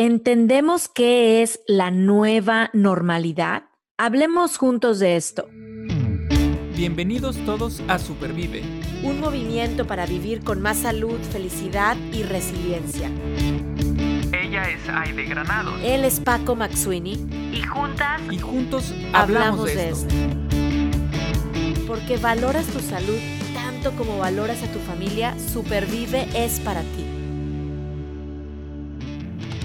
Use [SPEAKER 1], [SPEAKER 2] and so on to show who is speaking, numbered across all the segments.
[SPEAKER 1] ¿Entendemos qué es la nueva normalidad? Hablemos juntos de esto.
[SPEAKER 2] Bienvenidos todos a Supervive.
[SPEAKER 1] Un movimiento para vivir con más salud, felicidad y resiliencia.
[SPEAKER 2] Ella es Aide Granado.
[SPEAKER 1] Él es Paco Maxuini. Y juntas.
[SPEAKER 2] Y juntos hablamos, de, esto.
[SPEAKER 1] Porque valoras tu salud tanto como valoras a tu familia, Supervive es para ti.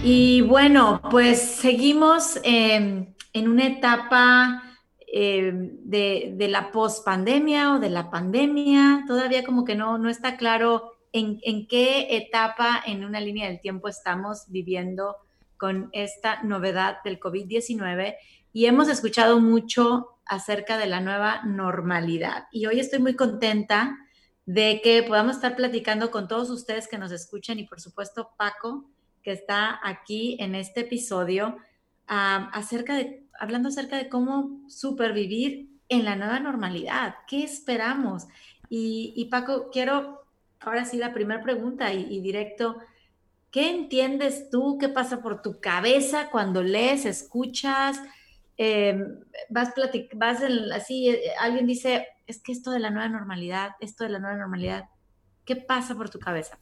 [SPEAKER 1] Y bueno, pues seguimos em, en una etapa em, de, la post-pandemia o de la pandemia. Todavía como que no, no está claro en, en, qué etapa en una línea del tiempo estamos viviendo con esta novedad del COVID-19 y hemos escuchado mucho acerca de la nueva normalidad. Y hoy estoy muy contenta de que podamos estar platicando con todos ustedes que nos escuchan y por supuesto Paco, que está aquí en este episodio, acerca de, hablando acerca de cómo supervivir en la nueva normalidad. ¿Qué esperamos? Y, Paco, quiero ahora sí la primera pregunta y, directo. ¿Qué entiendes tú? ¿Qué pasa por tu cabeza cuando lees, escuchas? Em, vas, vas así, eh, alguien dice, es que esto de la nueva normalidad, esto de la nueva normalidad, ¿qué pasa por tu cabeza?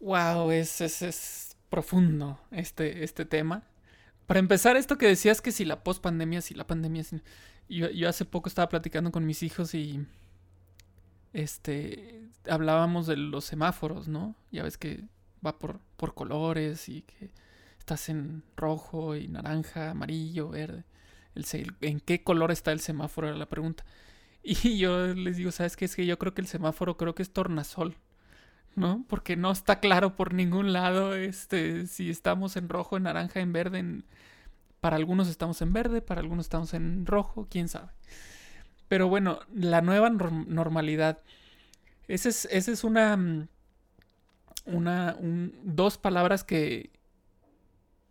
[SPEAKER 2] Wow, es, es, profundo este, este tema. Para empezar, esto que decías que si la post-pandemia, si la pandemia... Yo, yo hace poco estaba platicando con mis hijos y... Este... Hablábamos de los semáforos, ¿no? Ya ves que va por, por colores y que estás en rojo y naranja, amarillo, verde. El, ¿En qué color está el semáforo? Era la pregunta. Y yo les digo, ¿sabes qué? Es que yo creo que el semáforo creo que es tornasol. ¿No? Porque no está claro por ningún lado este, si estamos en rojo, en naranja, en verde. Para algunos estamos en verde, para algunos estamos en rojo, quién sabe. Pero bueno, la nueva normalidad. Esa es, esa es una. Mm, una dos palabras que.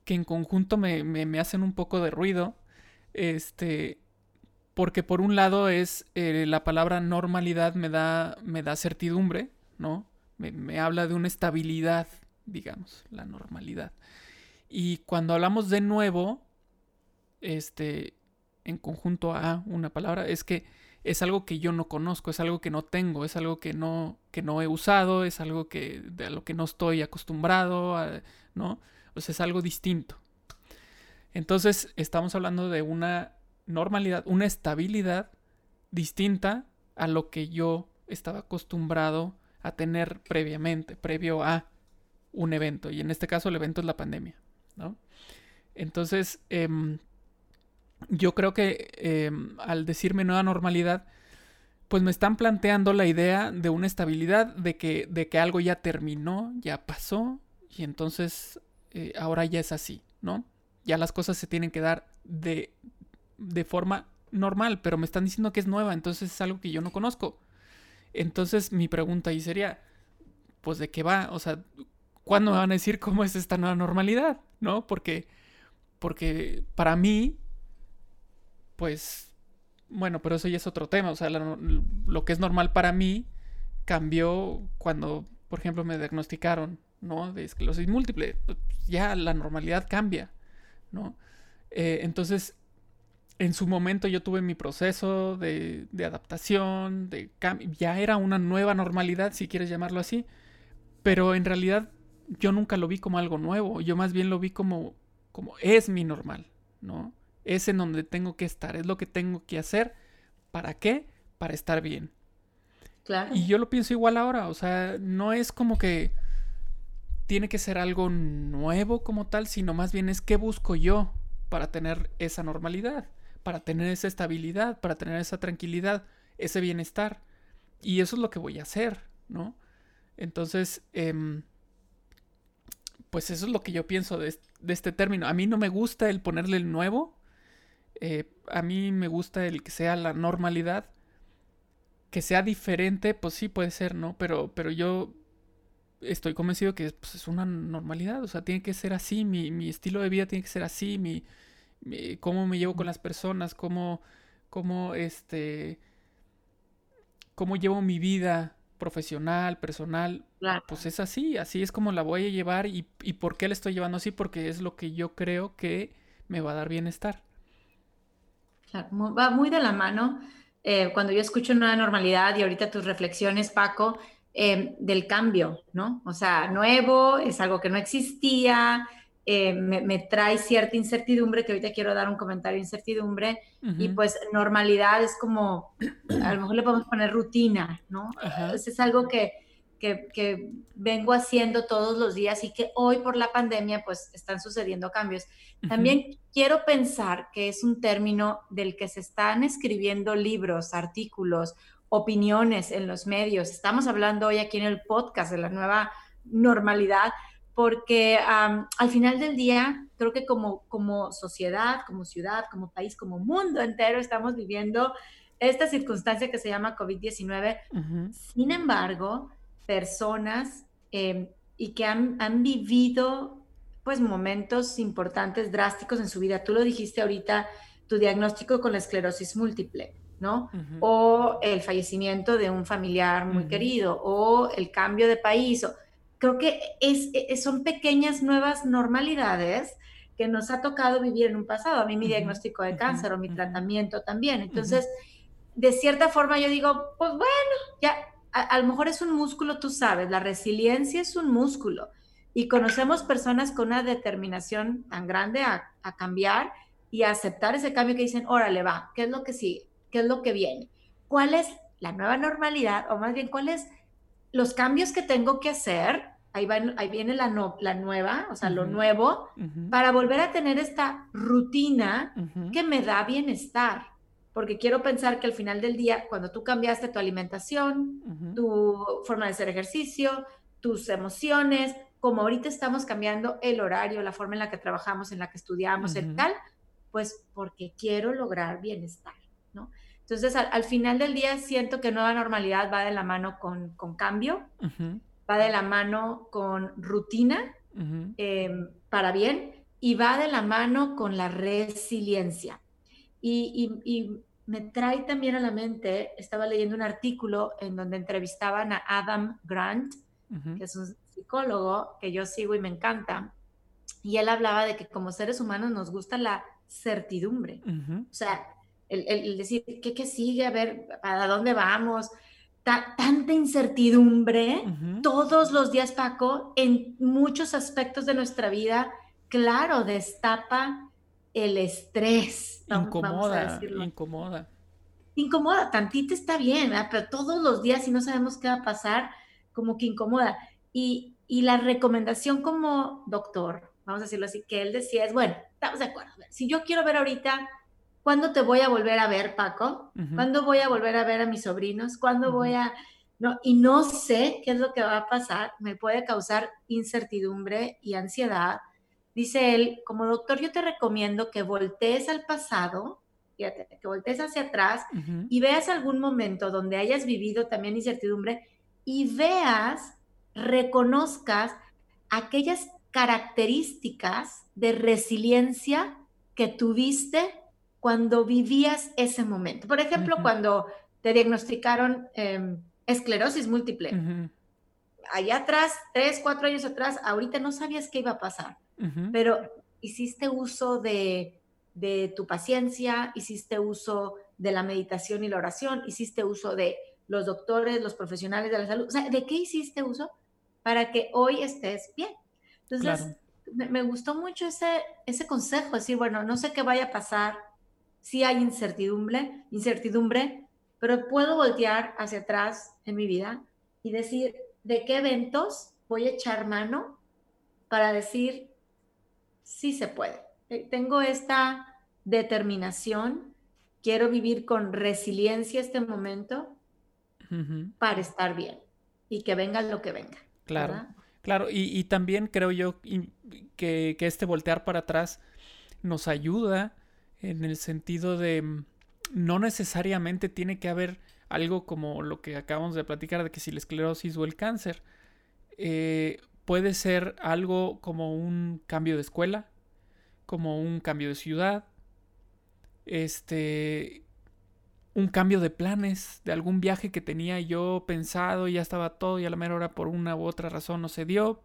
[SPEAKER 2] que en conjunto me, me, hacen un poco de ruido. Este. Porque por un lado es. Eh, la palabra normalidad me da. me da certidumbre, ¿no? Me, habla de una estabilidad, digamos, la normalidad. Y cuando hablamos de nuevo, este, en conjunto a una palabra, es que es algo que yo no conozco, es algo que no tengo, es algo que no, que no he usado, es algo que, de a lo que no estoy acostumbrado, ¿no? O sea, es algo distinto. Entonces, estamos hablando de una normalidad, una estabilidad distinta a lo que yo estaba acostumbrado a tener previamente, previo a un evento. Y en este caso el evento es la pandemia, ¿no? Entonces, em, yo creo que em, al decirme nueva normalidad, pues me están planteando la idea de una estabilidad, de que, de que algo ya terminó, ya pasó, y entonces eh, ahora ya es así, ¿no? Ya las cosas se tienen que dar de, de forma normal, pero me están diciendo que es nueva, entonces es algo que yo no conozco. Entonces mi pregunta ahí sería, pues de qué va, o sea, ¿cuándo me van a decir cómo es esta nueva normalidad? ¿No? Porque, porque para mí, pues, bueno, pero eso ya es otro tema, o sea, lo que es normal para mí cambió cuando, por ejemplo, me diagnosticaron, ¿no? De esclerosis múltiple, pues, ya la normalidad cambia, ¿no? Eh, entonces, en su momento yo tuve mi proceso de, adaptación, de ya era una nueva normalidad, si quieres llamarlo así, pero en realidad yo nunca lo vi como algo nuevo, yo más bien lo vi como, como es mi normal, ¿no? Es en donde tengo que estar, es lo que tengo que hacer, ¿para qué? Para estar bien. Claro. Y yo lo pienso igual ahora, o sea, no es como que tiene que ser algo nuevo como tal, sino más bien es qué busco yo para tener esa normalidad para tener esa estabilidad, para tener esa tranquilidad, ese bienestar. Y eso es lo que voy a hacer, ¿no? Entonces, em, pues eso es lo que yo pienso de, este término. A mí no me gusta el ponerle el nuevo. Eh, a mí me gusta el que sea la normalidad. Que sea diferente, pues sí puede ser, ¿no? Pero, pero yo estoy convencido que pues, es una normalidad. O sea, tiene que ser así. Mi, mi estilo de vida tiene que ser así. Mi, cómo me llevo con las personas, cómo, cómo, este, cómo llevo mi vida profesional, personal, pues es así, así es como la voy a llevar y, y por qué la estoy llevando así, porque es lo que yo creo que me va a dar bienestar.
[SPEAKER 1] va muy de la mano. Eh, cuando yo escucho una normalidad y ahorita tus reflexiones, Paco, eh, del cambio, ¿no? O sea, nuevo, es algo que no existía, eh, me, trae cierta incertidumbre, que ahorita quiero dar un comentario de incertidumbre, y pues normalidad es como, a lo mejor le podemos poner rutina, ¿no? Es algo que, que, vengo haciendo todos los días y que hoy por la pandemia pues están sucediendo cambios. También quiero pensar que es un término del que se están escribiendo libros, artículos, opiniones en los medios. Estamos hablando hoy aquí en el podcast de la nueva normalidad, porque al final del día, creo que como, como sociedad, como ciudad, como país, como mundo entero, estamos viviendo esta circunstancia que se llama COVID-19. Sin embargo, personas em, y que han, han, vivido pues momentos importantes, drásticos en su vida. Tú lo dijiste ahorita, tu diagnóstico con la esclerosis múltiple, ¿no? O el fallecimiento de un familiar muy querido, o el cambio de país. O, creo que es, e, son pequeñas nuevas normalidades que nos ha tocado vivir en un pasado. A mí mi diagnóstico de cáncer o mi tratamiento también. Entonces, de cierta forma yo digo, pues bueno, ya, a, lo mejor es un músculo, tú sabes, la resiliencia es un músculo. Y conocemos personas con una determinación tan grande a, a cambiar y a aceptar ese cambio que dicen, órale, va, ¿qué es lo que sigue? ¿Qué es lo que viene? ¿Cuál es la nueva normalidad? O más bien, ¿cuál es los cambios que tengo que hacer, ahí, va, ahí viene la, no, la nueva, o sea, lo nuevo, para volver a tener esta rutina que me da bienestar. Porque quiero pensar que al final del día, cuando tú cambiaste tu alimentación, tu forma de hacer ejercicio, tus emociones, como ahorita estamos cambiando el horario, la forma en la que trabajamos, en la que estudiamos, el tal, pues porque quiero lograr bienestar, ¿no? Entonces, al, final del día siento que nueva normalidad va de la mano con, cambio, va de la mano con rutina em, para bien y va de la mano con la resiliencia. Y, me trae también a la mente, estaba leyendo un artículo en donde entrevistaban a Adam Grant, que es un psicólogo que yo sigo y me encanta, y él hablaba de que como seres humanos nos gusta la certidumbre. O sea, el, decir, ¿qué, ¿qué, sigue? A ver, ¿a dónde vamos? tanta incertidumbre todos los días, Paco, en muchos aspectos de nuestra vida, claro, destapa el estrés.
[SPEAKER 2] Incomoda, incomoda.
[SPEAKER 1] Incomoda, tantito está bien, pero todos los días, si no sabemos qué va a pasar, como que incomoda. Y, y la recomendación como doctor, vamos a decirlo así, que él decía es, bueno, estamos de acuerdo, si yo quiero ver ahorita ¿Cuándo te voy a volver a ver, Paco? ¿Cuándo voy a volver a ver a mis sobrinos? ¿Cuándo voy a...? No, y no sé qué es lo que va a pasar, me puede causar incertidumbre y ansiedad. Dice él, como doctor, yo te recomiendo que voltees al pasado, fíjate, que voltees hacia atrás y veas algún momento donde hayas vivido también incertidumbre y veas, reconozcas aquellas características de resiliencia que tuviste cuando vivías ese momento. Por ejemplo, cuando te diagnosticaron em, esclerosis múltiple. Allá atrás, tres, cuatro años atrás, ahorita no sabías qué iba a pasar, pero hiciste uso de, de tu paciencia, hiciste uso de la meditación y la oración, hiciste uso de los doctores, los profesionales de la salud. O sea, ¿de qué hiciste uso para que hoy estés bien? Entonces, me, gustó mucho ese, ese consejo, decir, bueno, no sé qué vaya a pasar, sí hay incertidumbre, incertidumbre, pero puedo voltear hacia atrás en mi vida y decir de qué eventos voy a echar mano para decir sí se puede. Eh, tengo esta determinación, quiero vivir con resiliencia este momento para estar bien y que venga lo que venga.
[SPEAKER 2] Claro, claro, y, también creo yo que, que este voltear para atrás nos ayuda en el sentido de mm, no necesariamente tiene que haber algo como lo que acabamos de platicar de que si la esclerosis o el cáncer eh, puede ser algo como un cambio de escuela, como un cambio de ciudad, este, un cambio de planes de algún viaje que tenía yo pensado y ya estaba todo y a la mera hora por una u otra razón no se dio.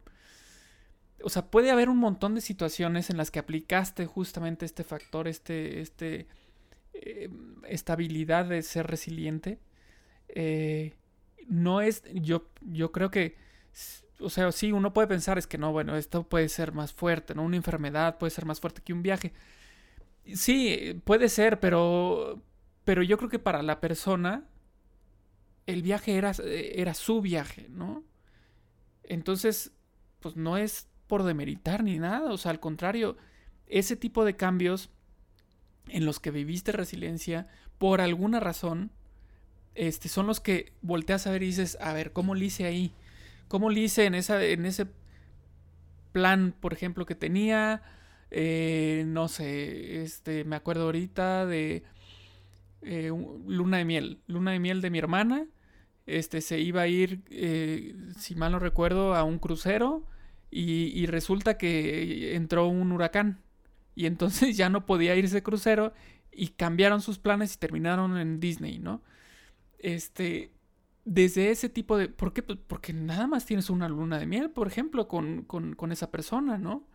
[SPEAKER 2] O sea, puede haber un montón de situaciones en las que aplicaste justamente este factor, este, este, eh, esta habilidad de ser resiliente. Eh, no es, yo, yo creo que, o sea, sí, uno puede pensar es que no, bueno, esto puede ser más fuerte, ¿no? Una enfermedad puede ser más fuerte que un viaje. Sí, puede ser, pero, pero yo creo que para la persona el viaje era, era su viaje, ¿no? Entonces, pues no es por demeritar ni nada, o sea, al contrario, ese tipo de cambios en los que viviste resiliencia, por alguna razón, este, son los que volteas a ver y dices, a ver, ¿cómo le hice ahí? ¿Cómo le hice en, esa, en ese plan, por ejemplo, que tenía? Eh, no sé, este, me acuerdo ahorita de eh, luna de miel, luna de miel de mi hermana. Este se iba a ir, eh, si mal no recuerdo, a un crucero y, resulta que entró un huracán y entonces ya no podía irse crucero y cambiaron sus planes y terminaron en Disney, ¿no? Este, desde ese tipo de... ¿Por qué? Pues porque nada más tienes una luna de miel, por ejemplo, con, con, con esa persona, ¿no?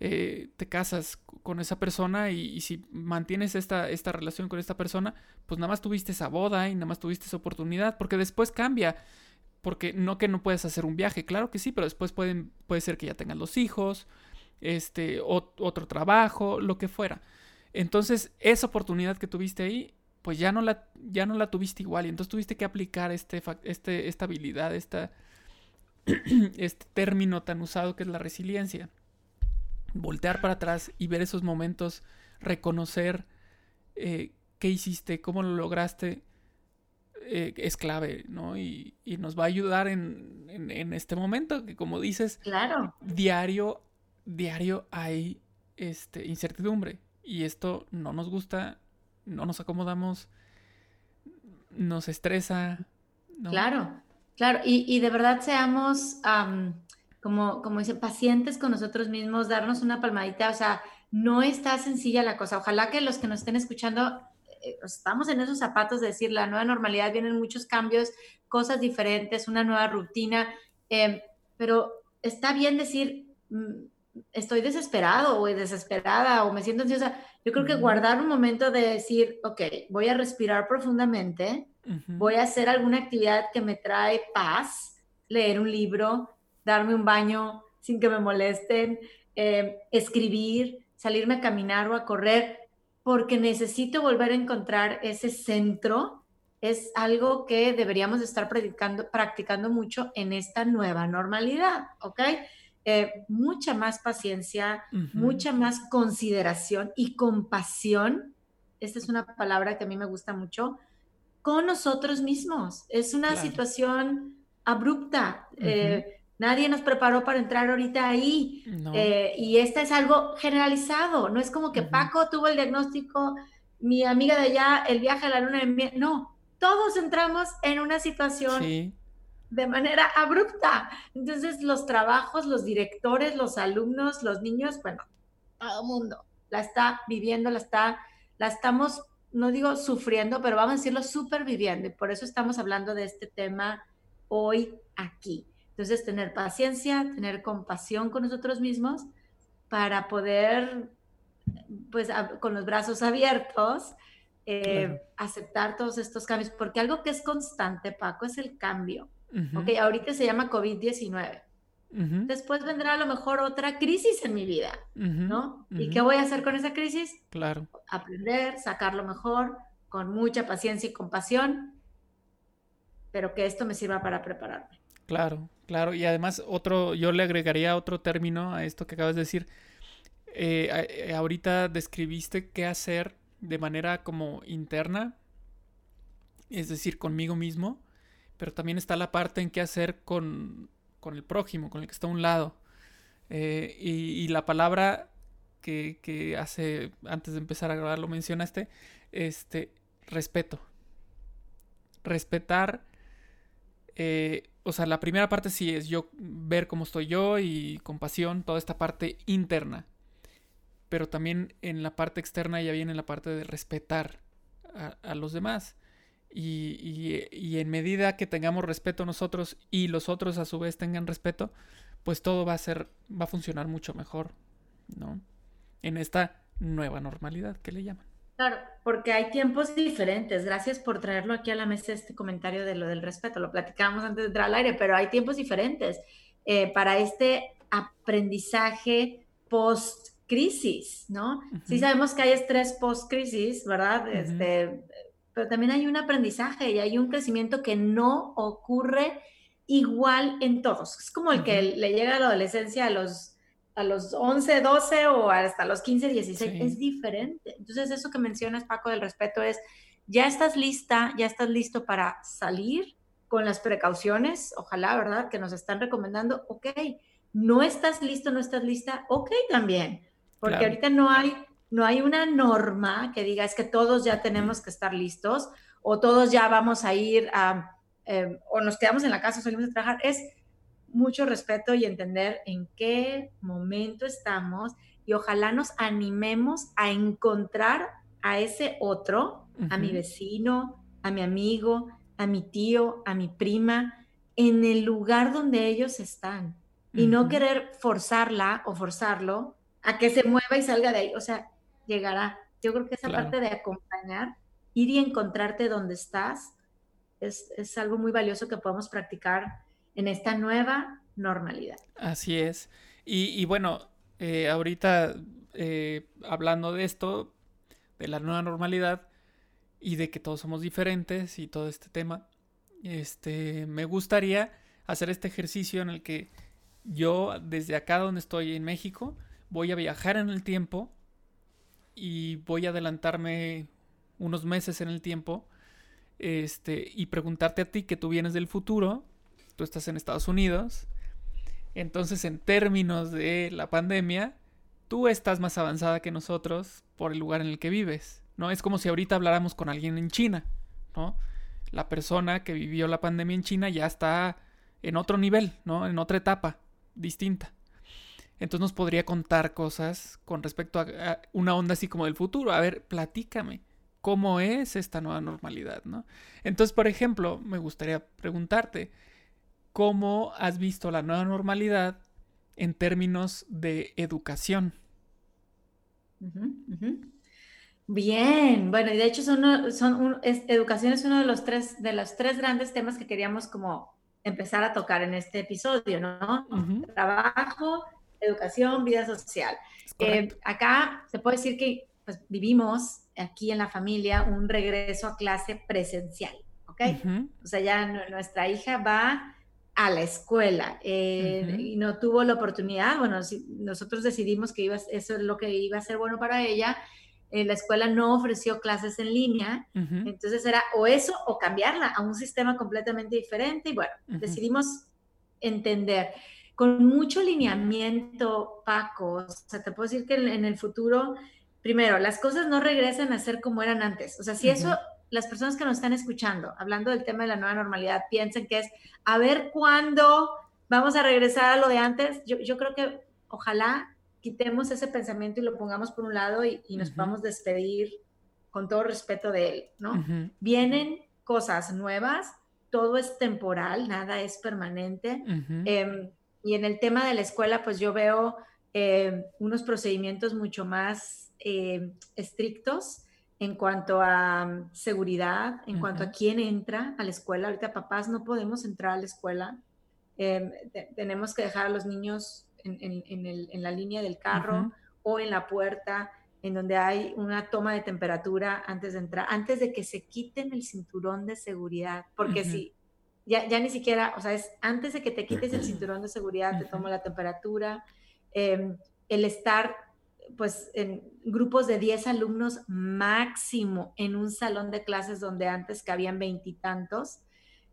[SPEAKER 2] Eh, te casas con esa persona y, si mantienes esta, esta relación con esta persona, pues nada más tuviste esa boda y nada más tuviste esa oportunidad, porque después cambia. Porque no que no puedes hacer un viaje, claro que sí, pero después puede ser que ya tengan los hijos, este, otro trabajo, lo que fuera. Entonces, esa oportunidad que tuviste ahí, pues ya no la, ya no la tuviste igual. Y entonces tuviste que aplicar este, este, esta habilidad, esta, este término tan usado que es la resiliencia voltear para atrás y ver esos momentos, reconocer eh, qué hiciste, cómo lo lograste, eh, es clave, ¿no? Y, nos va a ayudar en, este momento, que como dices,
[SPEAKER 1] claro.
[SPEAKER 2] diario, diario hay este, incertidumbre. Y esto no nos gusta, no nos acomodamos, nos estresa.
[SPEAKER 1] Claro, claro. Y, de verdad seamos como, como dice, pacientes con nosotros mismos, darnos una palmadita, o sea, no está sencilla la cosa. Ojalá que los que nos estén escuchando, estamos en esos zapatos de decir, la nueva normalidad, vienen muchos cambios, cosas diferentes, una nueva rutina, em, pero está bien decir, mm, estoy desesperado o desesperada o me siento ansiosa. Yo creo que guardar un momento de decir, ok, voy a respirar profundamente, voy a hacer alguna actividad que me trae paz, leer un libro, darme un baño sin que me molesten, eh, escribir, salirme a caminar o a correr, porque necesito volver a encontrar ese centro. Es algo que deberíamos estar practicando, practicando mucho en esta nueva normalidad, ¿ok? Eh, mucha más paciencia, mucha más consideración y compasión. Esta es una palabra que a mí me gusta mucho, con nosotros mismos. Es una situación abrupta. Nadie nos preparó para entrar ahorita ahí. Eh, y este es algo generalizado. No es como que Paco tuvo el diagnóstico, mi amiga de allá, el viaje a la luna de miel. No, todos entramos en una situación de manera abrupta. Entonces, los trabajos, los directores, los alumnos, los niños, bueno, todo el mundo la está viviendo, la está, la estamos, no digo sufriendo, pero vamos a decirlo superviviendo. Y por eso estamos hablando de este tema hoy aquí. Entonces, tener paciencia, tener compasión con nosotros mismos para poder, pues, con los brazos abiertos, eh, aceptar todos estos cambios, porque algo que es constante, Paco, es el cambio. Ok, ahorita se llama COVID-19. Después vendrá a lo mejor otra crisis en mi vida, ¿no? ¿Y qué voy a hacer con esa crisis?
[SPEAKER 2] Claro.
[SPEAKER 1] Aprender, sacarlo mejor, con mucha paciencia y compasión, pero que esto me sirva para prepararme.
[SPEAKER 2] Claro, claro. Y además, otro, yo le agregaría otro término a esto que acabas de decir. Eh, eh, ahorita describiste qué hacer de manera como interna, es decir, conmigo mismo, pero también está la parte en qué hacer con, con el prójimo, con el que está a un lado. Eh, y, la palabra que, que, hace, antes de empezar a grabar, lo mencionaste, este, respeto. Respetar o sea, la primera parte sí es yo ver cómo estoy yo y compasión, toda esta parte interna. Pero también en la parte externa ya viene la parte de respetar a, los demás. y, y, en medida que tengamos respeto nosotros y los otros a su vez tengan respeto, pues todo va a ser, va a funcionar mucho mejor, ¿no? En esta nueva normalidad que le llaman.
[SPEAKER 1] Claro, porque hay tiempos diferentes. Gracias por traerlo aquí a la mesa este comentario de lo del respeto. Lo platicábamos antes de entrar al aire, pero hay tiempos diferentes eh, para este aprendizaje post-crisis, ¿no? Sí sabemos que hay estrés post-crisis, ¿verdad? este, pero también hay un aprendizaje y hay un crecimiento que no ocurre igual en todos. Es como el que le llega a la adolescencia a los a los 11, 12 o hasta los 15, 16, es diferente. Entonces, eso que mencionas, Paco, del respeto es, ya estás lista, ya estás listo para salir con las precauciones, ojalá, ¿verdad? Que nos están recomendando, ok, no estás listo, no estás lista, ok también, porque ahorita no hay, no hay una norma que diga es que todos ya tenemos que estar listos o todos ya vamos a ir a, eh, o nos quedamos en la casa o salimos a trabajar, es mucho respeto y entender en qué momento estamos y ojalá nos animemos a encontrar a ese otro, a mi vecino, a mi amigo, a mi tío, a mi prima, en el lugar donde ellos están y no querer forzarla o forzarlo a que se mueva y salga de ahí. O sea, llegará. Yo creo que esa parte de acompañar, ir y encontrarte donde estás, es, es algo muy valioso que podemos practicar en esta nueva normalidad.
[SPEAKER 2] Así es. Y, bueno, eh, ahorita eh, hablando de esto, de la nueva normalidad y de que todos somos diferentes y todo este tema, este, me gustaría hacer este ejercicio en el que yo desde acá donde estoy en México voy a viajar en el tiempo y voy a adelantarme unos meses en el tiempo este, y preguntarte a ti que tú vienes del futuro tú estás en Estados Unidos. Entonces, en términos de la pandemia, tú estás más avanzada que nosotros por el lugar en el que vives, ¿no? Es como si ahorita habláramos con alguien en China, ¿no? La persona que vivió la pandemia en China ya está en otro nivel, ¿no? En otra etapa distinta. Entonces nos podría contar cosas con respecto a, una onda así como del futuro. A ver, platícame, ¿cómo es esta nueva normalidad, ¿no? Entonces, por ejemplo, me gustaría preguntarte, ¿Cómo has visto la nueva normalidad en términos de educación?
[SPEAKER 1] Bien, bueno, y de hecho son, son educación es uno de los tres de los tres grandes temas que queríamos como empezar a tocar en este episodio, ¿no? Trabajo, educación, vida social. Eh, acá se puede decir que pues, vivimos aquí en la familia un regreso a clase presencial, ¿ok? O sea, ya nuestra hija va a la escuela eh, y no tuvo la oportunidad, bueno, nosotros decidimos que iba, eso es lo que iba a ser bueno para ella, eh, la escuela no ofreció clases en línea, entonces era o eso o cambiarla a un sistema completamente diferente y bueno, decidimos entender. Con mucho lineamiento, Paco, o sea, te puedo decir que en, el futuro, primero, las cosas no regresan a ser como eran antes, o sea, si eso las personas que nos están escuchando, hablando del tema de la nueva normalidad, piensen que es a ver cuándo vamos a regresar a lo de antes. Yo, creo que ojalá quitemos ese pensamiento y lo pongamos por un lado y, nos podamos despedir con todo respeto de él, ¿no? Vienen cosas nuevas, todo es temporal, nada es permanente. Em, y en el tema de la escuela, pues yo veo em, unos procedimientos mucho más em, estrictos en cuanto a mm, seguridad, en cuanto a quién entra a la escuela. Ahorita papás no podemos entrar a la escuela. Em, tenemos que dejar a los niños en, la línea del carro o en la puerta, en donde hay una toma de temperatura antes de entrar, antes de que se quiten el cinturón de seguridad. Porque si ya, ya, ni siquiera, o sea, es antes de que te quites el cinturón de seguridad, te tomo la temperatura. Em, el estar pues en grupos de 10 alumnos máximo en un salón de clases donde antes cabían veintitantos.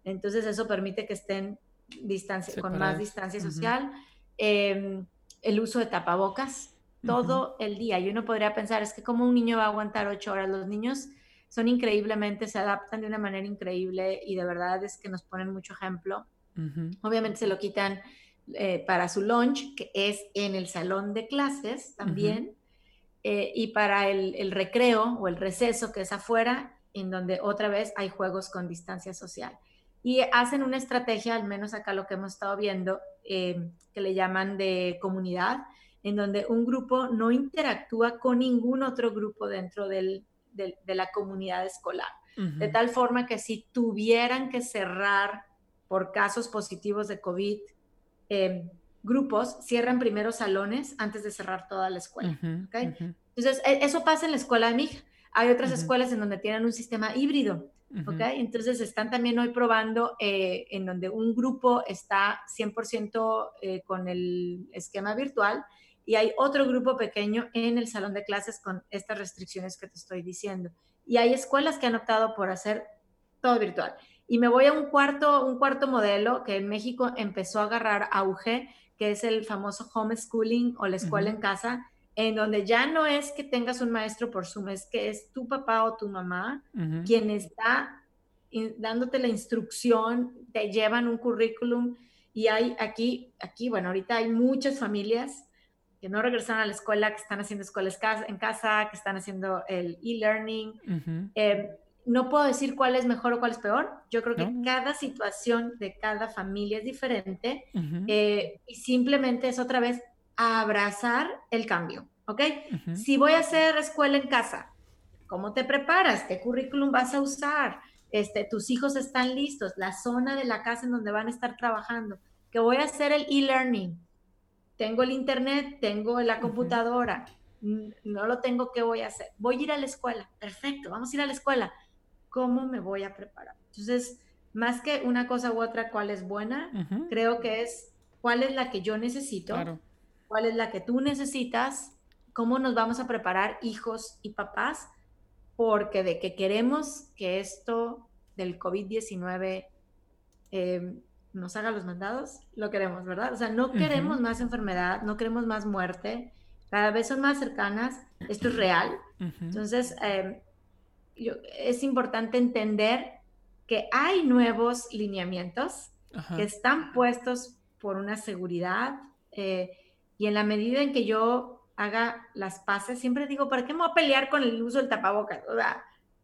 [SPEAKER 1] Entonces eso permite que estén distancia, con más distancia social. Em, el uso de tapabocas todo el día. Y uno podría pensar, es que como un niño va a aguantar ocho horas, los niños son increíblemente, se adaptan de una manera increíble y de verdad es que nos ponen mucho ejemplo. Obviamente se lo quitan eh, para su lunch, que es en el salón de clases también, eh, y para el, recreo o el receso, que es afuera, en donde otra vez hay juegos con distancia social. Y hacen una estrategia, al menos acá lo que hemos estado viendo, eh, que le llaman de comunidad, en donde un grupo no interactúa con ningún otro grupo dentro del, de la comunidad escolar. De tal forma que si tuvieran que cerrar por casos positivos de COVID, eh, grupos cierran primero salones antes de cerrar toda la escuela. Entonces, e, eso pasa en la escuela de mi hija. Hay otras escuelas en donde tienen un sistema híbrido. Entonces, están también hoy probando eh, en donde un grupo está 100% eh, con el esquema virtual y hay otro grupo pequeño en el salón de clases con estas restricciones que te estoy diciendo. Y hay escuelas que han optado por hacer todo virtual. Y me voy a un cuarto, un cuarto modelo que en México empezó a agarrar auge, que es el famoso homeschooling o la escuela en casa, en donde ya no es que tengas un maestro por Zoom, es que es tu papá o tu mamá quien está dándote la instrucción, te llevan un currículum y hay aquí, aquí, bueno, ahorita hay muchas familias que no regresan a la escuela, que están haciendo escuelas en casa, que están haciendo el e-learning. Em, no puedo decir cuál es mejor o cuál es peor. Yo creo que cada situación de cada familia es diferente eh, y simplemente es otra vez abrazar el cambio, ¿ok? Si voy a hacer escuela en casa, ¿cómo te preparas? ¿Qué currículum vas a usar? Este, tus hijos están listos, la zona de la casa en donde van a estar trabajando, que voy a hacer el e-learning tengo el internet, tengo la computadora, no lo tengo, ¿qué voy a hacer? Voy a ir a la escuela, perfecto, vamos a ir a la escuela. ¿Cómo me voy a preparar? Entonces, más que una cosa u otra, cuál es buena, creo que es cuál es la que yo necesito, cuál es la que tú necesitas, cómo nos vamos a preparar hijos y papás, porque de que queremos que esto del COVID-19 eh, nos haga los mandados, lo queremos, ¿verdad? O sea, no queremos más enfermedad, no queremos más muerte, cada vez son más cercanas, esto es real. Entonces, es importante entender que hay nuevos lineamientos que están puestos por una seguridad eh, y en la medida en que yo haga las paces, siempre digo, ¿para qué me voy a pelear con el uso del tapabocas? O sea,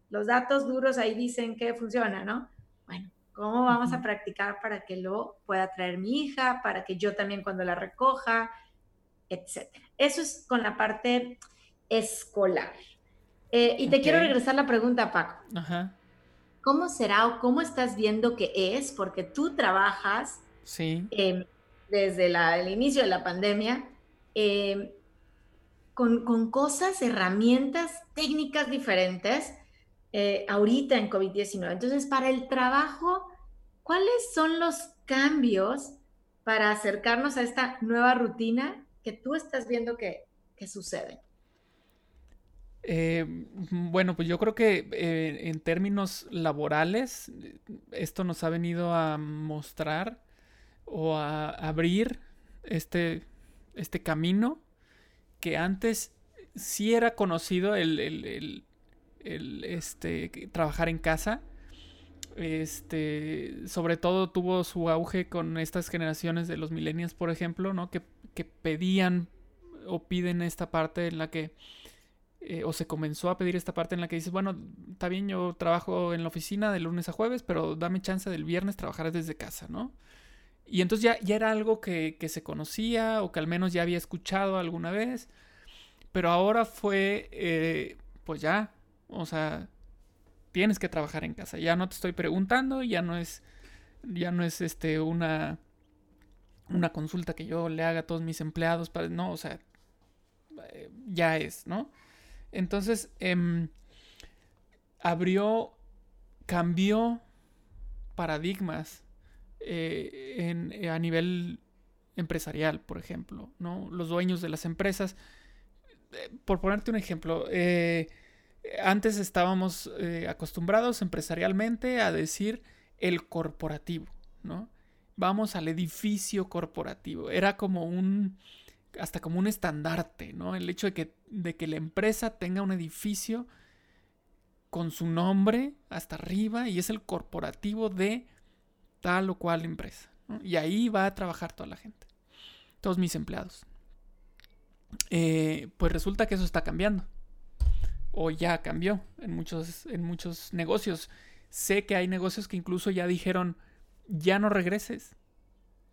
[SPEAKER 1] los datos duros ahí dicen que funciona, ¿no? Bueno, ¿Cómo vamos a practicar para que lo pueda traer mi hija, para que yo también cuando la recoja, etcétera? Eso es con la parte escolar. Eh, y te quiero regresar la pregunta, Paco. Ajá. ¿Cómo será o cómo estás viendo que es? Porque tú trabajas sí. Em, desde el inicio de la pandemia em, con, con, cosas, herramientas técnicas diferentes eh, ahorita en COVID-19. Entonces, para el trabajo, ¿cuáles son los cambios para acercarnos a esta nueva rutina que tú estás viendo que, que sucede?
[SPEAKER 2] Eh, bueno, pues yo creo que eh, en términos laborales, esto nos ha venido a mostrar o a abrir este, este camino que antes sí era conocido el, el este, trabajar en casa. Este, sobre todo tuvo su auge con estas generaciones de los millennials, por ejemplo, ¿no? Que, pedían o piden esta parte en la que, eh, o se comenzó a pedir esta parte en la que dices, bueno, está bien, yo trabajo en la oficina de lunes a jueves, pero dame chance del viernes trabajar desde casa, ¿no? Y entonces ya, ya era algo que, se conocía o que al menos ya había escuchado alguna vez, pero ahora fue, eh, pues ya, o sea, tienes que trabajar en casa. Ya no te estoy preguntando, ya no es, ya no es este una, una consulta que yo le haga a todos mis empleados para, no, o sea, eh, ya es, ¿no? Entonces, em, abrió, cambió paradigmas eh, a nivel empresarial, por ejemplo, ¿no? Los dueños de las empresas, eh, por ponerte un ejemplo, antes estábamos eh, acostumbrados empresarialmente a decir el corporativo, ¿no? Vamos al edificio corporativo. Era como un, hasta como un estandarte, ¿no? El hecho de que, de que la empresa tenga un edificio con su nombre hasta arriba y es el corporativo de tal o cual empresa. Y ahí va a trabajar toda la gente, todos mis empleados. Eh, pues resulta que eso está cambiando o ya cambió en muchos, en muchos negocios. Sé que hay negocios que incluso ya dijeron, ya no regreses.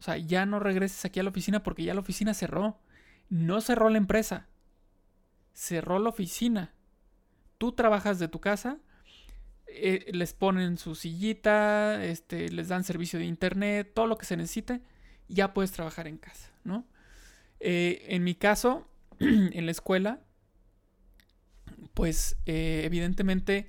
[SPEAKER 2] O sea, ya no regreses aquí a la oficina porque ya la oficina cerró. No cerró la empresa. Cerró la oficina. Tú trabajas de tu casa, eh, les ponen su sillita, este, les dan servicio de internet, todo lo que se necesite, ya puedes trabajar en casa, ¿no? Eh, en mi caso, en la escuela, pues eh, evidentemente,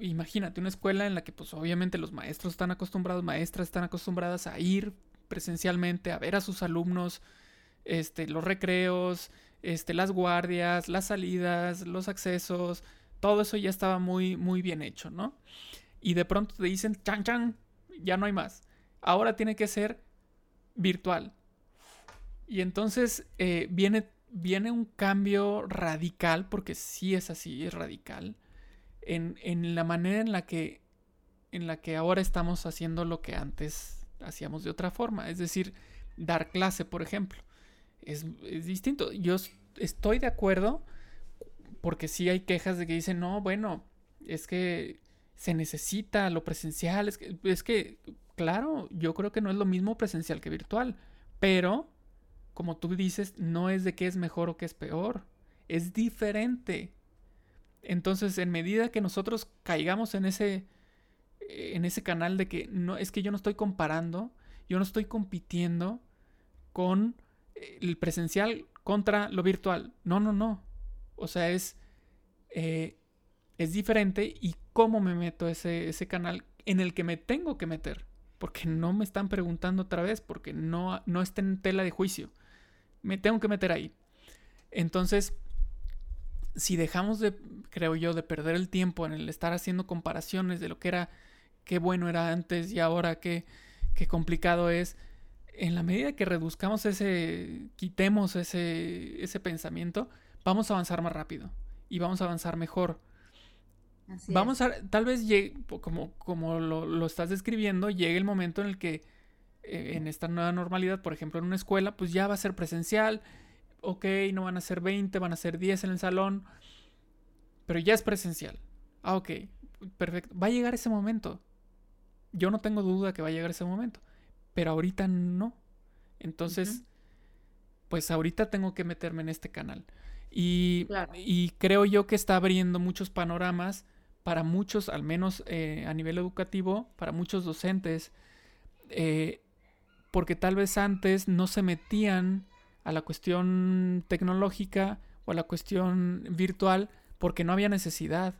[SPEAKER 2] imagínate una escuela en la que pues obviamente los maestros están acostumbrados, maestras están acostumbradas a ir presencialmente, a ver a sus alumnos, este, los recreos, este, las guardias, las salidas, los accesos, todo eso ya estaba muy, muy bien hecho, ¿no? Y de pronto te dicen, chan, chan, ya no hay más. Ahora tiene que ser virtual. Y entonces eh, viene viene un cambio radical, porque sí es así, es radical, en, en, la manera en la que en la que ahora estamos haciendo lo que antes hacíamos de otra forma. Es decir, dar clase, por ejemplo. Es, es distinto. Yo estoy de acuerdo, porque sí hay quejas de que dicen, no, bueno, es que se necesita lo presencial. Es que, es que, claro, yo creo que no es lo mismo presencial que virtual. Pero como tú dices, no es de qué es mejor o qué es peor, es diferente. Entonces, en medida que nosotros caigamos en ese en ese canal de que no es que yo no estoy comparando, yo no estoy compitiendo con el presencial contra lo virtual. No, no, no. O sea, es eh, es diferente y cómo me meto ese, ese canal en el que me tengo que meter. Porque no me están preguntando otra vez, porque no, no está en tela de juicio me tengo que meter ahí. Entonces, si dejamos de, creo yo, de perder el tiempo en el estar haciendo comparaciones de lo que era, qué bueno era antes y ahora qué, qué complicado es, en la medida que reduzcamos ese, quitemos ese, ese pensamiento, vamos a avanzar más rápido y vamos a avanzar mejor. vamos a, tal vez llegue, como, como lo, lo estás describiendo, llegue el momento en el que eh, en esta nueva normalidad, por ejemplo, en una escuela, pues ya va a ser presencial. Ok, no van a ser 20, van a ser 10 en el salón. Pero ya es presencial. Ah, ok, perfecto. Va a llegar ese momento. Yo no tengo duda que va a llegar ese momento. Pero ahorita no. Entonces, pues ahorita tengo que meterme en este canal. Y, y, creo yo que está abriendo muchos panoramas para muchos, al menos eh, a nivel educativo, para muchos docentes, eh, porque tal vez antes no se metían a la cuestión tecnológica o a la cuestión virtual porque no había necesidad.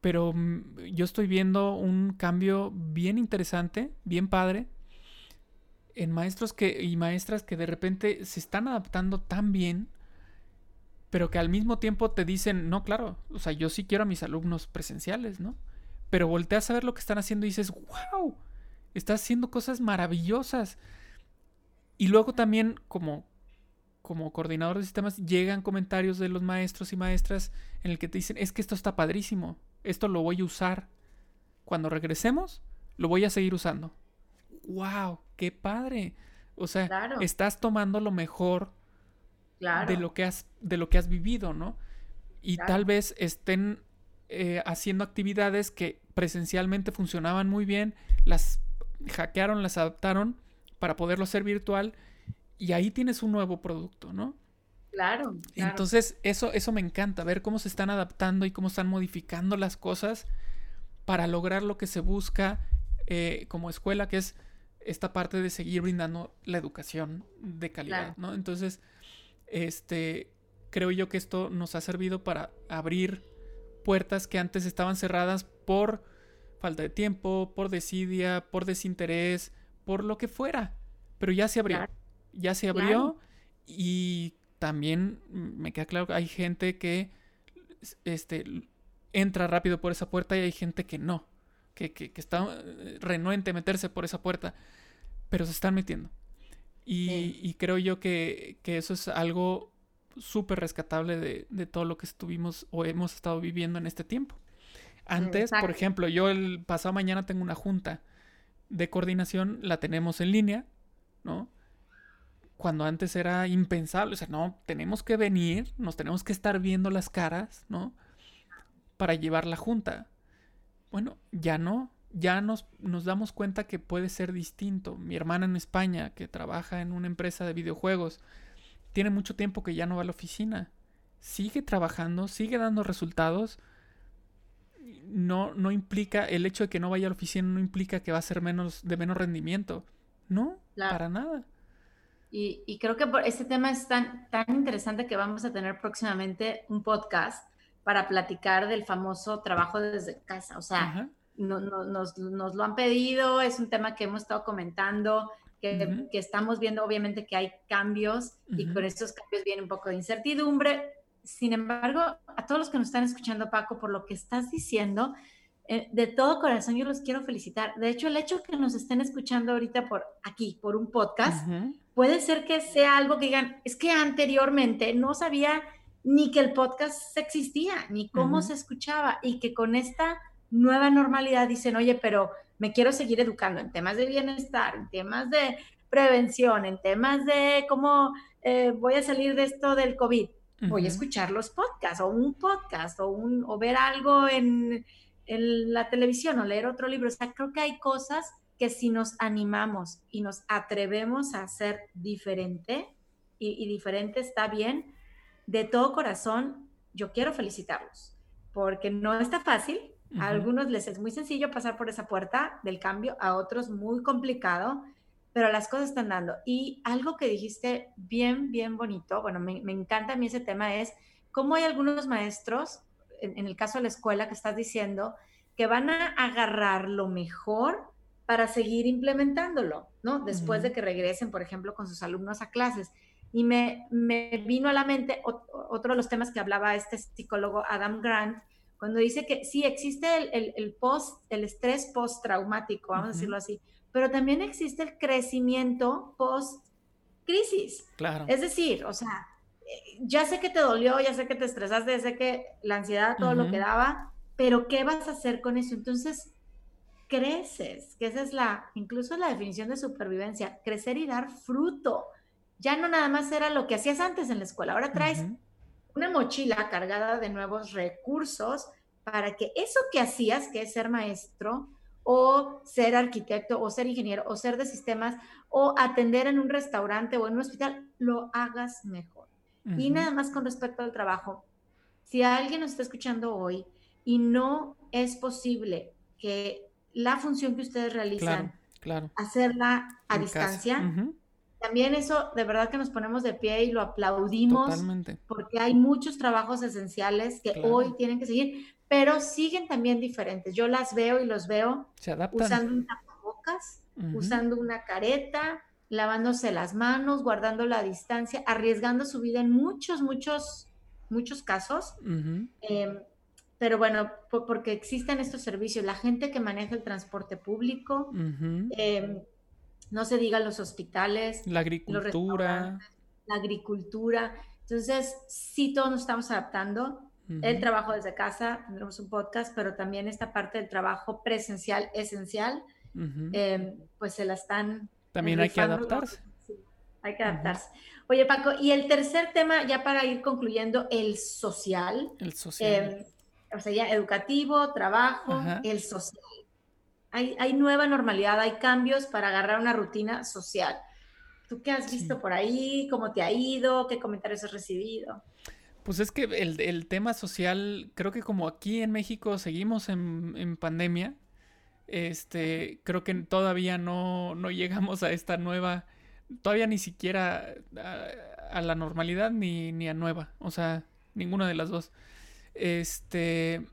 [SPEAKER 2] Pero mm, yo estoy viendo un cambio bien interesante, bien padre, en maestros que, y maestras que de repente se están adaptando tan bien, pero que al mismo tiempo te dicen, no, claro, o sea, yo sí quiero a mis alumnos presenciales, ¿no? Pero volteas a ver lo que están haciendo y dices, wow, Está haciendo cosas maravillosas. Y luego también, como, como coordinador de sistemas, llegan comentarios de los maestros y maestras en el que te dicen, es que esto está padrísimo, esto lo voy a usar. Cuando regresemos, lo voy a seguir usando. ¡Wow! ¡Qué padre! O sea, estás tomando lo mejor de, lo que has, de lo que has vivido, ¿no? Y tal vez estén eh, haciendo actividades que presencialmente funcionaban muy bien, las hackearon, las adaptaron para poderlo hacer virtual y ahí tienes un nuevo producto, ¿no?
[SPEAKER 1] Claro,
[SPEAKER 2] Entonces, eso, eso me encanta, ver cómo se están adaptando y cómo están modificando las cosas para lograr lo que se busca eh, como escuela, que es esta parte de seguir brindando la educación de calidad, ¿no? Entonces, este, creo yo que esto nos ha servido para abrir puertas que antes estaban cerradas por falta de tiempo, por desidia, por desinterés, por lo que fuera. Pero ya se abrió. Ya se abrió y también me queda claro que hay gente que este, entra rápido por esa puerta y hay gente que no, que, que, está eh, renuente a meterse por esa puerta, pero se están metiendo. Y, creo yo que, que, eso es algo súper rescatable de, de todo lo que estuvimos o hemos estado viviendo en este tiempo. Antes, por ejemplo, yo el pasado mañana tengo una junta de coordinación, la tenemos en línea, ¿no? Cuando antes era impensable, o sea, no, tenemos que venir, nos tenemos que estar viendo las caras, ¿no? para llevar la junta. Bueno, ya no, ya nos, nos damos cuenta que puede ser distinto. Mi hermana en España, que trabaja en una empresa de videojuegos, tiene mucho tiempo que ya no va a la oficina. Sigue trabajando, sigue dando resultados. No, no implica, el hecho de que no vaya a la oficina no implica que va a ser menos, de menos rendimiento. No, para nada.
[SPEAKER 1] Y, creo que por este tema es tan, tan interesante que vamos a tener próximamente un podcast para platicar del famoso trabajo desde casa. O sea, no, nos, nos, lo han pedido, es un tema que hemos estado comentando, que, que estamos viendo obviamente que hay cambios y con estos cambios viene un poco de incertidumbre. Sin embargo, a todos los que nos están escuchando, Paco, por lo que estás diciendo, eh, de todo corazón yo los quiero felicitar. De hecho, el hecho que nos estén escuchando ahorita por aquí, por un podcast, puede ser que sea algo que digan, es que anteriormente no sabía ni que el podcast existía, ni cómo se escuchaba, y que con esta nueva normalidad dicen, oye, pero me quiero seguir educando en temas de bienestar, en temas de prevención, en temas de cómo eh, voy a salir de esto del COVID. Voy a escuchar los podcasts o un podcast o, un, o ver algo en, en la televisión o leer otro libro. O sea, creo que hay cosas que si nos animamos y nos atrevemos a hacer diferente, y, diferente está bien, de todo corazón, yo quiero felicitarlos, porque no está fácil. A algunos les es muy sencillo pasar por esa puerta del cambio, a otros muy complicado, pero las cosas están dando. Y algo que dijiste bien, bien bonito, bueno, me, encanta a mí ese tema, es cómo hay algunos maestros, en, en el caso de la escuela que estás diciendo, que van a agarrar lo mejor para seguir implementándolo, ¿no? Después de que regresen, por ejemplo, con sus alumnos a clases. Y me, me vino a la mente otro de los temas que hablaba este psicólogo Adam Grant, cuando dice que sí existe el, el, post, el estrés postraumático, vamos a decirlo así, pero también existe el crecimiento post crisis.
[SPEAKER 2] Claro.
[SPEAKER 1] Es decir, o sea, ya sé que te dolió, ya sé que te estresaste, ya sé que la ansiedad, todo lo que daba, pero ¿qué vas a hacer con eso? Entonces, creces, que esa es la, incluso la definición de supervivencia, crecer y dar fruto. Ya no nada más era lo que hacías antes en la escuela, ahora traes una mochila cargada de nuevos recursos para que eso que hacías, que es ser maestro, o ser arquitecto, o ser ingeniero, o ser de sistemas, o atender en un restaurante o en un hospital, lo hagas mejor. Y nada más con respecto al trabajo, si alguien nos está escuchando hoy y no es posible que la función que ustedes realizan,
[SPEAKER 2] claro,
[SPEAKER 1] hacerla a distancia. También eso, de verdad que nos ponemos de pie y lo aplaudimos, Totalmente. porque hay muchos trabajos esenciales que hoy tienen que seguir, pero siguen también diferentes. Yo las veo y los veo usando un tapabocas, usando una careta, lavándose las manos, guardando la distancia, arriesgando su vida en muchos, muchos, muchos casos. Pero bueno, porque existen estos servicios, la gente que maneja el transporte público, em, no se diga los hospitales,
[SPEAKER 2] la agricultura,
[SPEAKER 1] la agricultura. Entonces, sí, todos nos estamos adaptando. El trabajo desde casa, tendremos un podcast, pero también esta parte del trabajo presencial esencial, em, pues se la están...
[SPEAKER 2] También hay que adaptarse.
[SPEAKER 1] hay que adaptarse. Oye, Paco, y el tercer tema, ya para ir concluyendo, el social.
[SPEAKER 2] El social. Em,
[SPEAKER 1] o sea, ya educativo, trabajo, el social. Hay, hay, nueva normalidad, hay cambios para agarrar una rutina social. ¿Tú qué has visto por ahí? ¿Cómo te ha ido? ¿Qué comentarios has recibido?
[SPEAKER 2] Pues es que el, el tema social, creo que como aquí en México seguimos en, en pandemia, este, creo que todavía no, no, llegamos a esta nueva, todavía ni siquiera a, a la normalidad ni, ni, a nueva, o sea, ninguna de las dos. Este.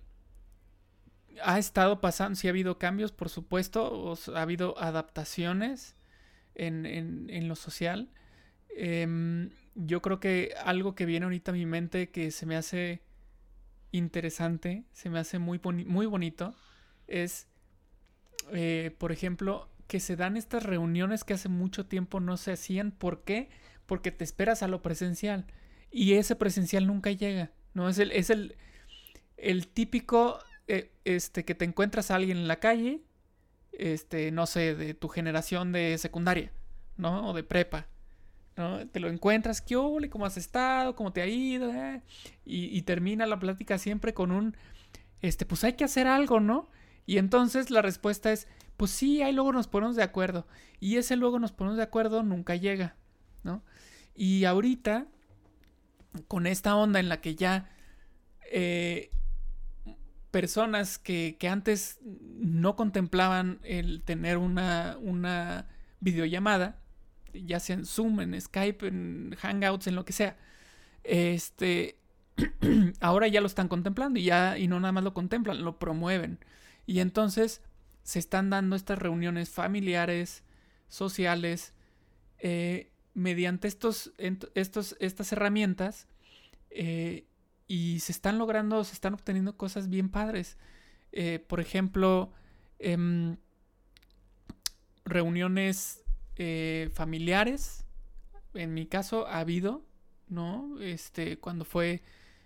[SPEAKER 2] Ha estado pasando, sí ha habido cambios, por supuesto, ha habido adaptaciones en, lo social. Em, yo creo que algo que viene ahorita a mi mente que se me hace interesante, se me hace muy, muy bonito, es, eh, por ejemplo, que se dan estas reuniones que hace mucho tiempo no se hacían. ¿Por qué? Porque te esperas a lo presencial y ese presencial nunca llega. ¿no? Es el, es el, el típico, eh, este, que te encuentras a alguien en la calle, este, no sé, de tu generación de secundaria, ¿no? O de prepa, ¿no? Te lo encuentras, ¿qué ole? ¿Cómo has estado? ¿Cómo te ha ido? Eh? Y, termina la plática siempre con un, este, pues hay que hacer algo, ¿no? Y entonces la respuesta es, pues sí, ahí luego nos ponemos de acuerdo. Y ese luego nos ponemos de acuerdo nunca llega, ¿no? Y ahorita, con esta onda en la que ya eh, personas que, que, antes no contemplaban el tener una, una videollamada, ya sea en Zoom, en Skype, en Hangouts, en lo que sea, este, ahora ya lo están contemplando y ya, y no nada más lo contemplan, lo promueven. Y entonces se están dando estas reuniones familiares, sociales, eh, mediante estos, estos, estas herramientas eh, y se están logrando, se están obteniendo cosas bien padres. Eh, por ejemplo, em, reuniones familiares. En mi caso ha habido, ¿no? Este, cuando fue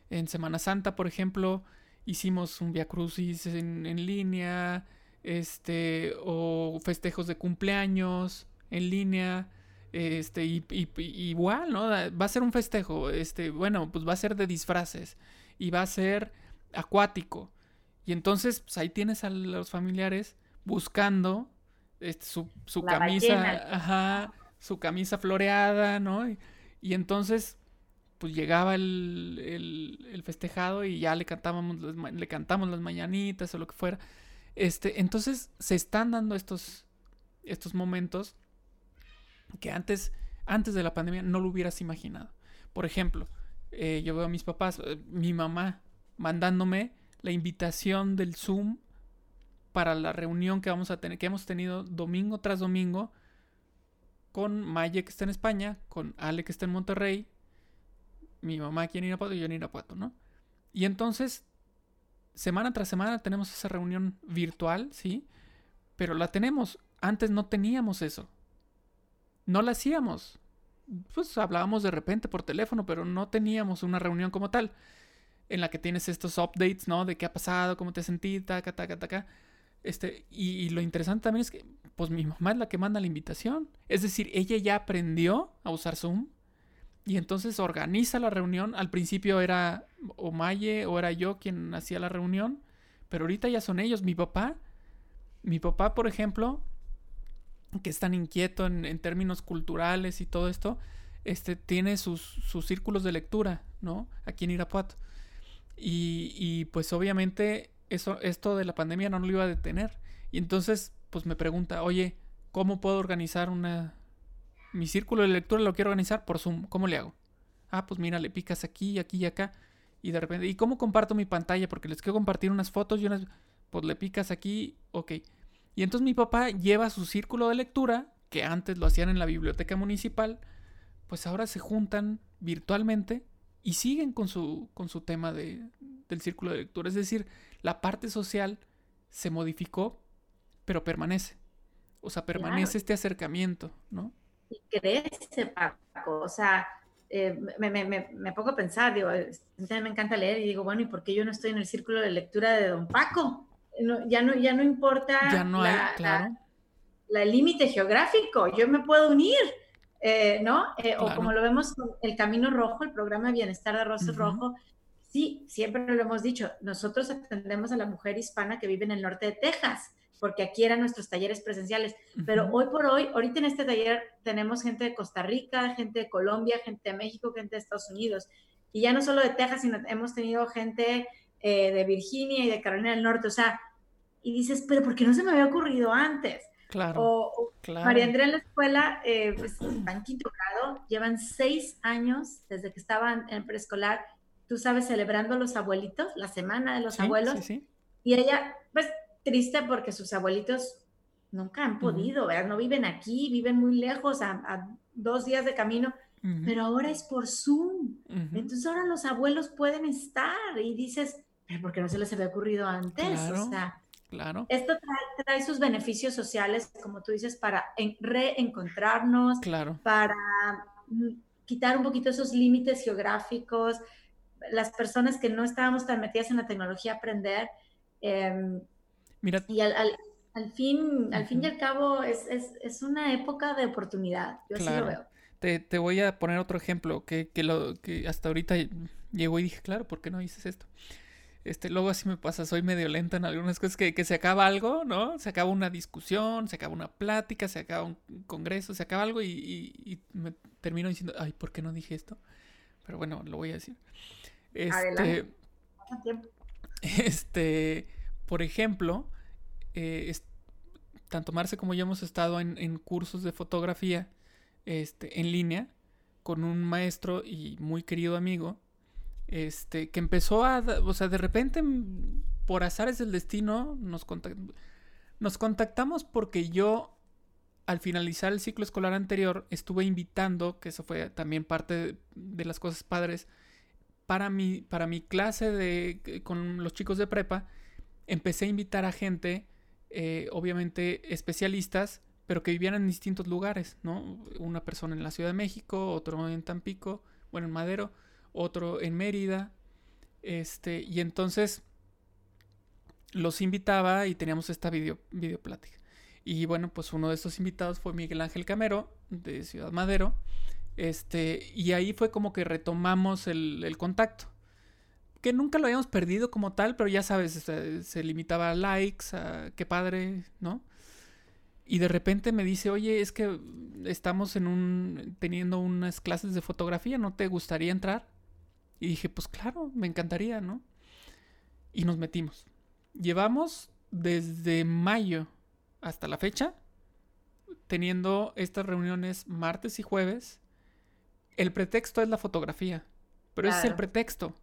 [SPEAKER 2] en Semana Santa, por ejemplo, hicimos un Via Crucis en, en línea, este, o festejos de cumpleaños en línea, este, y, igual, ¿no? Va a ser un festejo, este, bueno, pues va a ser de disfraces y va a ser acuático. Y entonces, pues ahí tienes a los familiares buscando este, su, su camisa, ajá, su camisa floreada, ¿no? y entonces pues llegaba el, festejado y ya le cantábamos le cantamos las mañanitas o lo que fuera. Este, entonces se están dando estos, estos momentos que antes, antes de la pandemia no lo hubieras imaginado. Por ejemplo, eh, yo veo a mis papás, eh, mi mamá mandándome la invitación del Zoom para la reunión que vamos a tener, que hemos tenido domingo tras domingo con Maye que está en España, con Ale que está en Monterrey, mi mamá aquí en Irapuato y yo en Irapuato, ¿no? Y entonces, semana tras semana tenemos esa reunión virtual, ¿sí? Pero la tenemos. Antes no teníamos eso. No la hacíamos. Pues hablábamos de repente por teléfono, pero no teníamos una reunión como tal. En la que tienes estos updates, ¿no? De qué ha pasado, cómo te sentí, taca, taca, taca. Este, y, lo interesante también es que, pues mi mamá es la que manda la invitación. Es decir, ella ya aprendió a usar Zoom. Y entonces organiza la reunión. Al principio era o Maye o era yo quien hacía la reunión. Pero ahorita ya son ellos. Mi papá. Mi papá, por ejemplo, que es tan inquieto en, términos culturales y todo esto, este, tiene sus, sus, círculos de lectura, ¿no? Aquí en Irapuato. Y, y, pues obviamente eso, esto de la pandemia no lo iba a detener. Y entonces, pues me pregunta, oye, ¿cómo puedo organizar una, mi círculo de lectura lo quiero organizar por Zoom. ¿Cómo le hago? Ah, pues mira, le picas aquí, aquí y acá. Y de repente, ¿y cómo comparto mi pantalla? Porque les quiero compartir unas fotos y unas... Pues le picas aquí, ok. Y entonces mi papá lleva su círculo de lectura, que antes lo hacían en la biblioteca municipal, pues ahora se juntan virtualmente y siguen con su, con su tema de, del círculo de lectura. Es decir, la parte social se modificó, pero permanece. O sea, permanece este acercamiento, ¿no?
[SPEAKER 1] y crece, Paco. O sea, eh, me, me, me, pongo a pensar, digo, me encanta leer y digo, bueno, ¿y por qué yo no estoy en el círculo de lectura de don Paco? Ya, no, ya no importa
[SPEAKER 2] ya no la,
[SPEAKER 1] claro. la, límite geográfico, yo me puedo unir, eh, ¿no? Eh, o como lo vemos con el Camino Rojo, el programa de Bienestar de Rostro Rojo, sí, siempre lo hemos dicho, nosotros atendemos a la mujer hispana que vive en el norte de Texas porque aquí eran nuestros talleres presenciales. Pero hoy por hoy, ahorita en este taller tenemos gente de Costa Rica, gente de Colombia, gente de México, gente de Estados Unidos. Y ya no solo de Texas, sino hemos tenido gente eh, de Virginia y de Carolina del Norte. O sea, y dices, pero ¿por qué no se me había ocurrido antes?
[SPEAKER 2] Claro.
[SPEAKER 1] O, María Andrea en la escuela, eh, pues están quinto grado, llevan seis años desde que estaban en preescolar, tú sabes, celebrando a los abuelitos, la semana de los abuelos. Sí, sí. Y ella, pues triste porque sus abuelitos nunca han podido, ¿verdad? No viven aquí, viven muy lejos, a, dos días de camino, pero ahora es por Zoom. Entonces ahora los abuelos pueden estar y dices, pero ¿por qué no se les había ocurrido antes?
[SPEAKER 2] Claro, o sea, claro.
[SPEAKER 1] esto trae, sus beneficios sociales, como tú dices, para reencontrarnos,
[SPEAKER 2] claro.
[SPEAKER 1] para mm, quitar un poquito esos límites geográficos, las personas que no estábamos tan metidas en la tecnología, aprender. Eh, y al, al, fin, al fin y al cabo es, es, es, una época de oportunidad. Yo así lo veo.
[SPEAKER 2] Te, te, voy a poner otro ejemplo que, que, lo, que hasta ahorita llegó y dije, claro, ¿por qué no dices esto? Este, luego así me pasa, soy medio lenta en algunas cosas, que, que, se acaba algo, ¿no? Se acaba una discusión, se acaba una plática, se acaba un congreso, se acaba algo y, y, me termino diciendo, ay, ¿por qué no dije esto? Pero bueno, lo voy a decir. Este, este por ejemplo, eh, tanto Marce como yo hemos estado en, en cursos de fotografía este, en línea con un maestro y muy querido amigo este, que empezó a, o sea, de repente, mm, por azares del destino, nos, nos contactamos porque yo, al finalizar el ciclo escolar anterior, estuve invitando, que eso fue también parte de, las cosas padres, para mi, para mi clase de, con los chicos de prepa, empecé a invitar a gente, eh, obviamente especialistas, pero que vivían en distintos lugares, ¿no? Una persona en la Ciudad de México, otro en Tampico, bueno, en Madero, otro en Mérida. Este, y entonces los invitaba y teníamos esta video, video plática. Y bueno, pues uno de estos invitados fue Miguel Ángel Camero, de Ciudad Madero. Este, y ahí fue como que retomamos el, contacto. Que nunca lo habíamos perdido como tal, pero ya sabes, se, se, limitaba a likes, a qué padre, ¿no? Y de repente me dice, oye, es que estamos en un. teniendo unas clases de fotografía, ¿no te gustaría entrar? Y dije, pues claro, me encantaría, ¿no? Y nos metimos. Llevamos desde mayo hasta la fecha teniendo estas reuniones martes y jueves. El pretexto es la fotografía, pero ese es el pretexto.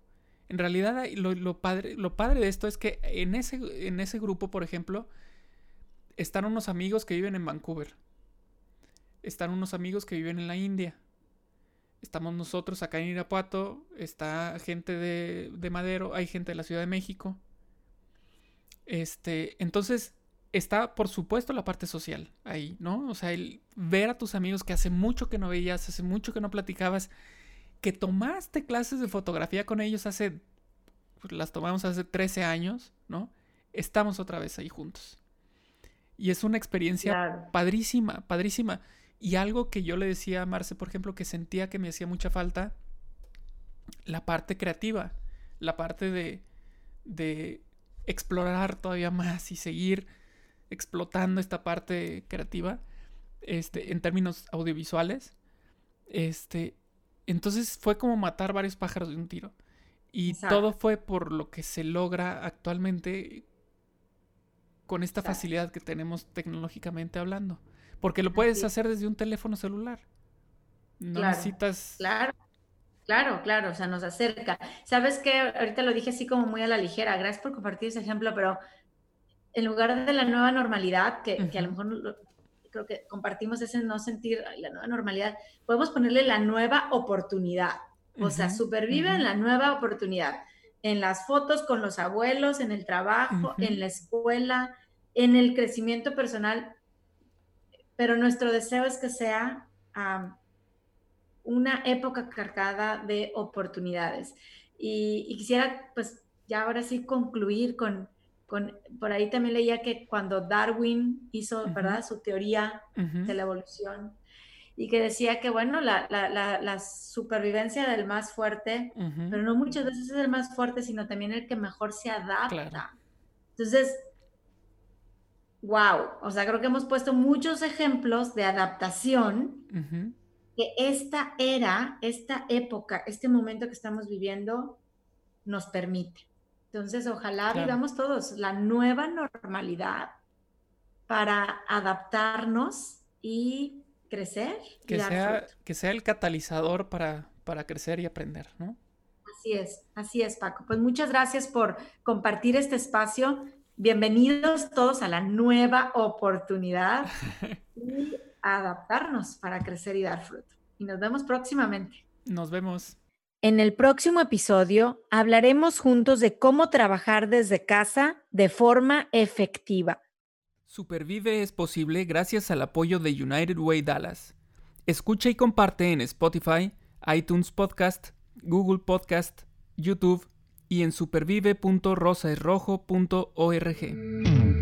[SPEAKER 2] En realidad, lo, padre, lo padre de esto es que en ese, en ese grupo, por ejemplo, están unos amigos que viven en Vancouver. Están unos amigos que viven en la India estamos nosotros acá en Irapuato, está gente de, Madero, hay gente de la Ciudad de México. Este, entonces está por supuesto la parte social ahí, ¿no? O sea, el ver a tus amigos que hace mucho que no veías, hace mucho que no platicabas, que tomaste clases de fotografía con ellos hace, pues, las tomamos hace 13 años, ¿no? Estamos otra vez ahí juntos. Y es una experiencia padrísima, padrísima. Y algo que yo le decía a Marce, por ejemplo, que sentía que me hacía mucha falta, la parte creativa, la parte de, de explorar todavía más y seguir explotando esta parte creativa este, en términos audiovisuales. Este, entonces fue como matar varios pájaros de un tiro. Y todo fue por lo que se logra actualmente con esta facilidad que tenemos tecnológicamente hablando. Porque lo puedes hacer desde un teléfono celular. No necesitas.
[SPEAKER 1] Claro. Claro, claro, o sea, nos acerca. ¿Sabes qué? Ahorita lo dije así como muy a la ligera. Gracias por compartir ese ejemplo, pero en lugar de la nueva normalidad, que, a lo mejor creo que compartimos ese no sentir la nueva normalidad, podemos ponerle la nueva oportunidad. O sea, supervive en la nueva oportunidad. En las fotos con los abuelos, en el trabajo, en la escuela, en el crecimiento personal pero nuestro deseo es que sea una época cargada de oportunidades. Y, quisiera, pues, ya ahora sí concluir con, con, por ahí también leía que cuando Darwin hizo, ¿verdad?, su teoría de la evolución, y que decía que, bueno, la, la, la, supervivencia del más fuerte, pero no muchas veces es el más fuerte, sino también el que mejor se adapta. Entonces, wow, o sea, creo que hemos puesto muchos ejemplos de adaptación que esta era, esta época, este momento que estamos viviendo nos permite. Entonces, ojalá vivamos todos la nueva normalidad para adaptarnos y crecer.
[SPEAKER 2] Que, sea, que sea el catalizador para, para crecer y aprender, ¿no?
[SPEAKER 1] Así es, así es, Paco. Pues muchas gracias por compartir este espacio. Bienvenidos todos a la nueva oportunidad y adaptarnos para crecer y dar fruto. Y nos vemos próximamente.
[SPEAKER 2] Nos vemos.
[SPEAKER 1] En el próximo episodio hablaremos juntos de cómo trabajar desde casa de forma efectiva.
[SPEAKER 2] Supervive es posible gracias al apoyo de United Way Dallas. Escucha y comparte en Spotify, iTunes Podcast, Google Podcast, YouTube y en supervive.rosaesrojo.org.